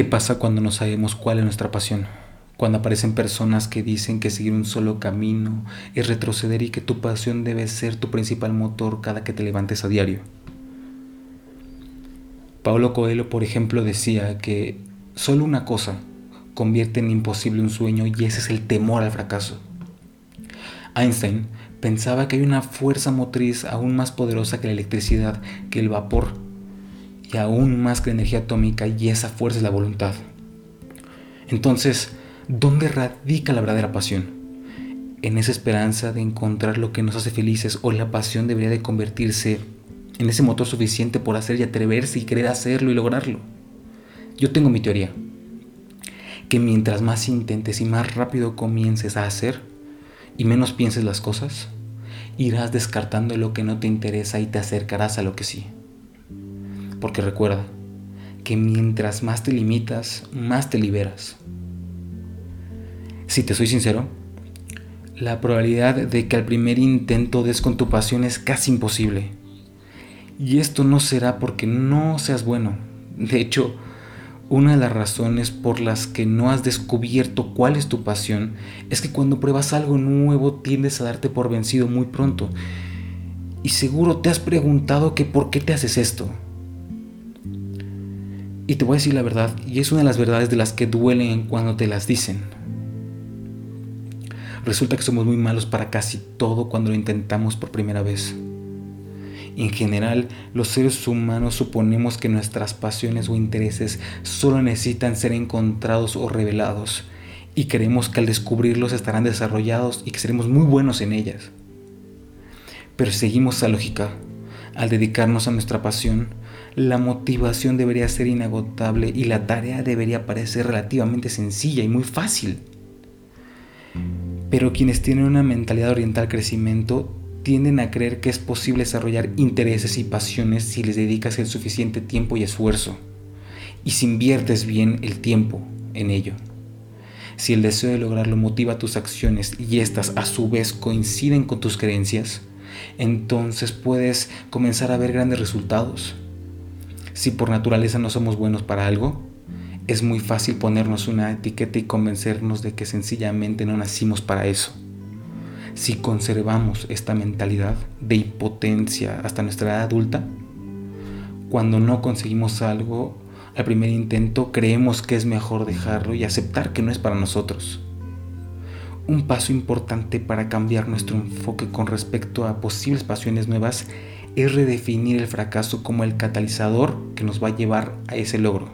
¿Qué pasa cuando no sabemos cuál es nuestra pasión? Cuando aparecen personas que dicen que seguir un solo camino es retroceder y que tu pasión debe ser tu principal motor cada que te levantes a diario. Pablo Coelho, por ejemplo, decía que solo una cosa convierte en imposible un sueño y ese es el temor al fracaso. Einstein pensaba que hay una fuerza motriz aún más poderosa que la electricidad, que el vapor, y aún más que la energía atómica, y esa fuerza es la voluntad. Entonces, ¿dónde radica la verdadera pasión? En esa esperanza de encontrar lo que nos hace felices o la pasión debería de convertirse en ese motor suficiente por hacer y atreverse y querer hacerlo y lograrlo. Yo tengo mi teoría, que mientras más intentes y más rápido comiences a hacer, y menos pienses las cosas, irás descartando lo que no te interesa y te acercarás a lo que sí. Porque recuerda que mientras más te limitas, más te liberas. Si te soy sincero, la probabilidad de que al primer intento des con tu pasión es casi imposible. Y esto no será porque no seas bueno. De hecho, una de las razones por las que no has descubierto cuál es tu pasión es que cuando pruebas algo nuevo tiendes a darte por vencido muy pronto. Y seguro te has preguntado que por qué te haces esto. Y te voy a decir la verdad, y es una de las verdades de las que duelen cuando te las dicen. Resulta que somos muy malos para casi todo cuando lo intentamos por primera vez. En general, los seres humanos suponemos que nuestras pasiones o intereses solo necesitan ser encontrados o revelados, y creemos que al descubrirlos estarán desarrollados y que seremos muy buenos en ellas. Pero seguimos esa lógica. Al dedicarnos a nuestra pasión, la motivación debería ser inagotable y la tarea debería parecer relativamente sencilla y muy fácil. Pero quienes tienen una mentalidad oriental al crecimiento tienden a creer que es posible desarrollar intereses y pasiones si les dedicas el suficiente tiempo y esfuerzo, y si inviertes bien el tiempo en ello. Si el deseo de lograrlo motiva tus acciones y éstas a su vez coinciden con tus creencias, entonces puedes comenzar a ver grandes resultados. Si por naturaleza no somos buenos para algo, es muy fácil ponernos una etiqueta y convencernos de que sencillamente no nacimos para eso si conservamos esta mentalidad de impotencia hasta nuestra edad adulta, cuando no conseguimos algo al primer intento creemos que es mejor dejarlo y aceptar que no es para nosotros. Un paso importante para cambiar nuestro enfoque con respecto a posibles pasiones nuevas es redefinir el fracaso como el catalizador que nos va a llevar a ese logro.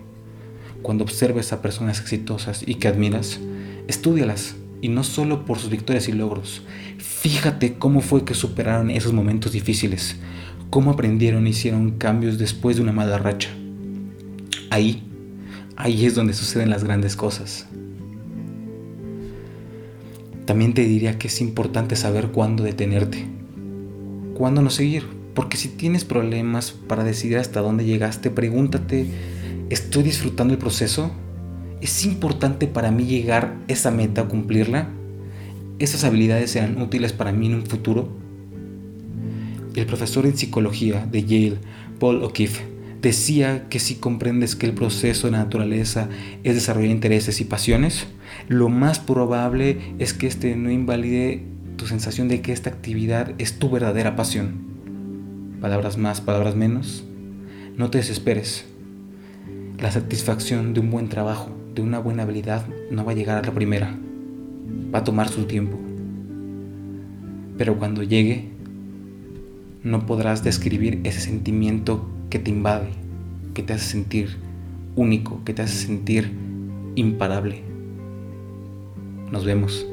Cuando observes a personas exitosas y que admiras, estudialas y no solo por sus victorias y logros. Fíjate cómo fue que superaron esos momentos difíciles, cómo aprendieron e hicieron cambios después de una mala racha. Ahí, ahí es donde suceden las grandes cosas. También te diría que es importante saber cuándo detenerte, cuándo no seguir, porque si tienes problemas para decidir hasta dónde llegaste, pregúntate, ¿estoy disfrutando el proceso? ¿Es importante para mí llegar a esa meta o cumplirla? ¿Esas habilidades serán útiles para mí en un futuro? El profesor en psicología de Yale, Paul O'Keefe, decía que si comprendes que el proceso de la naturaleza es desarrollar intereses y pasiones, lo más probable es que este no invalide tu sensación de que esta actividad es tu verdadera pasión. Palabras más, palabras menos. No te desesperes. La satisfacción de un buen trabajo de una buena habilidad no va a llegar a la primera. Va a tomar su tiempo. Pero cuando llegue, no podrás describir ese sentimiento que te invade, que te hace sentir único, que te hace sentir imparable. Nos vemos.